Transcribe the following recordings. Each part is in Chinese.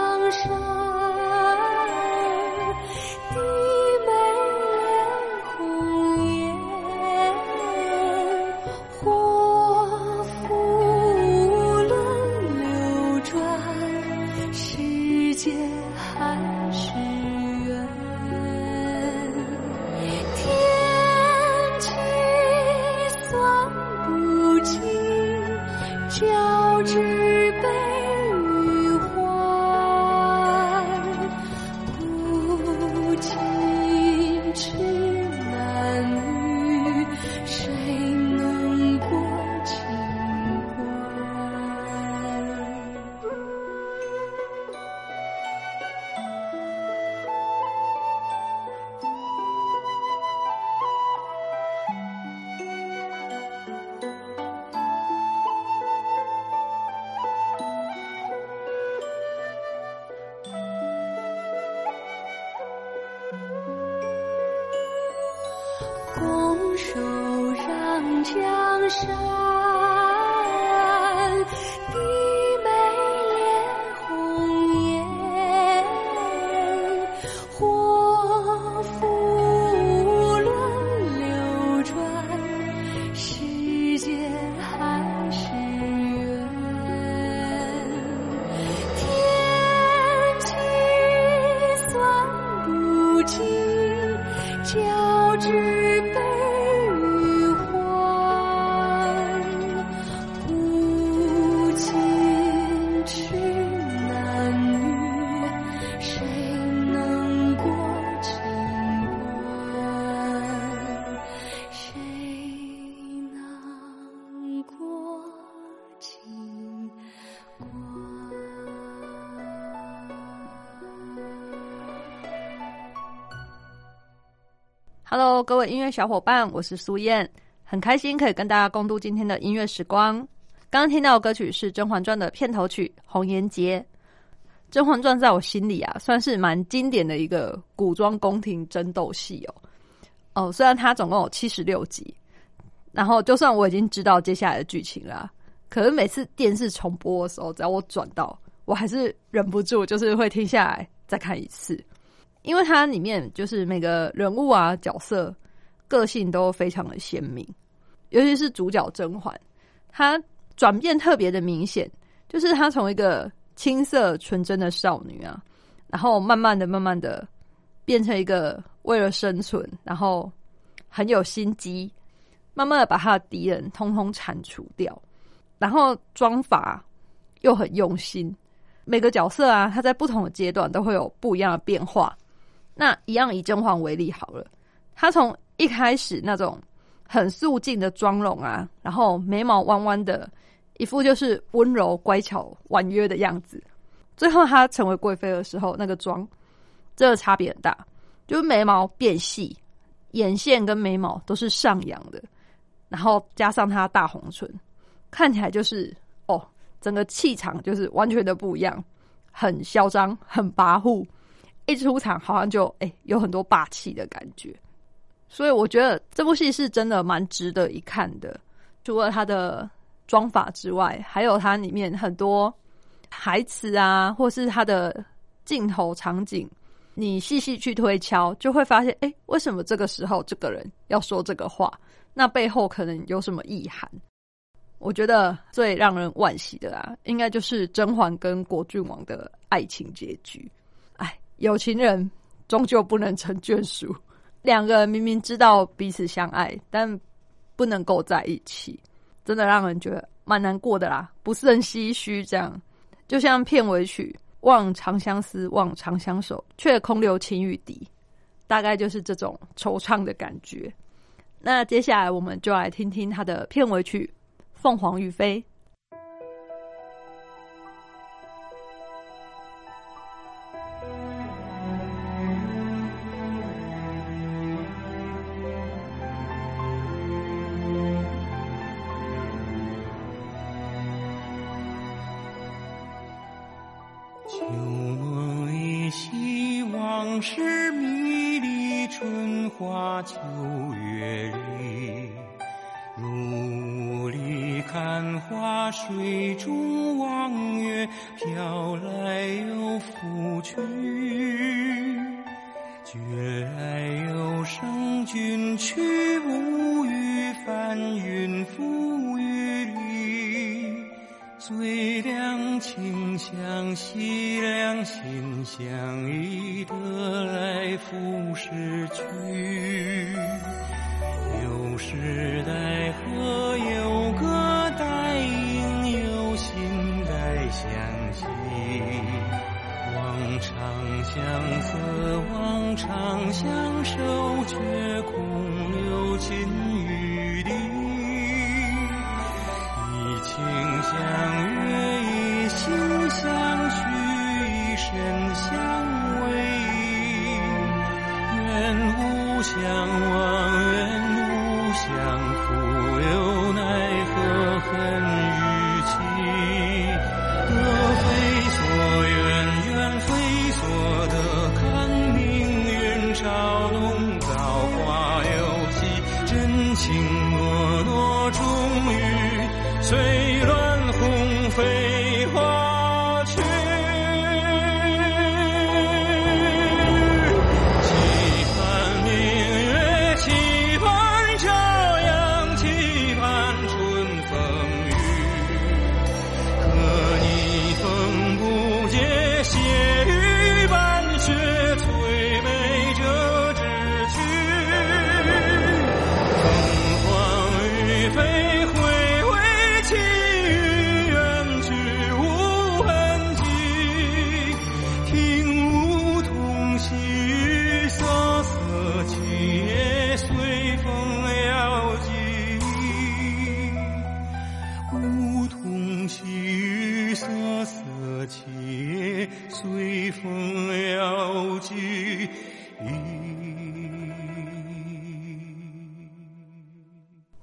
声声拱手让江山低眉恋红颜祸福 Hello，各位音乐小伙伴，我是苏燕，很开心可以跟大家共度今天的音乐时光。刚刚听到的歌曲是《甄嬛传》的片头曲《红颜劫》。《甄嬛传》在我心里啊，算是蛮经典的一个古装宫廷争斗戏哦。哦，虽然它总共有七十六集，然后就算我已经知道接下来的剧情啦，可是每次电视重播的时候，只要我转到，我还是忍不住，就是会停下来再看一次。因为它里面就是每个人物啊角色个性都非常的鲜明，尤其是主角甄嬛，她转变特别的明显，就是她从一个青涩纯真的少女啊，然后慢慢的、慢慢的变成一个为了生存，然后很有心机，慢慢的把她的敌人通通铲除掉，然后妆法又很用心，每个角色啊，他在不同的阶段都会有不一样的变化。那一样以甄嬛为例好了，她从一开始那种很素净的妆容啊，然后眉毛弯弯的，一副就是温柔乖巧婉约的样子，最后她成为贵妃的时候，那个妆真的差别很大，就是眉毛变细，眼线跟眉毛都是上扬的，然后加上她大红唇，看起来就是哦，整个气场就是完全的不一样，很嚣张，很跋扈。一出场好像就哎有很多霸气的感觉，所以我觉得这部戏是真的蛮值得一看的。除了它的妆法之外，还有它里面很多台词啊，或是他的镜头场景，你细细去推敲，就会发现，哎，为什么这个时候这个人要说这个话？那背后可能有什么意涵？我觉得最让人惋惜的啊，应该就是甄嬛跟果郡王的爱情结局。有情人终究不能成眷属，两个人明明知道彼此相爱，但不能够在一起，真的让人觉得蛮难过的啦，不是很唏嘘。这样，就像片尾曲“望长相思，望长相守，却空留情与敌”，大概就是这种惆怅的感觉。那接下来我们就来听听他的片尾曲。凤凰于飞，春花秋月里。如里看花，水中望月，飘来又浮去。觉来有声君去，无语翻云覆雨里。最两情相惜，两心相依，相思，望长相守，却空留情与笛。一情相悦，一心相许，一身相偎。愿无相忘，愿无。相情。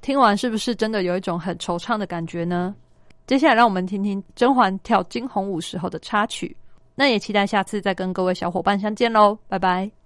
听完是不是真的有一种很惆怅的感觉呢？接下来让我们听听甄嬛跳惊鸿舞时候的插曲。那也期待下次再跟各位小伙伴相见喽，拜拜。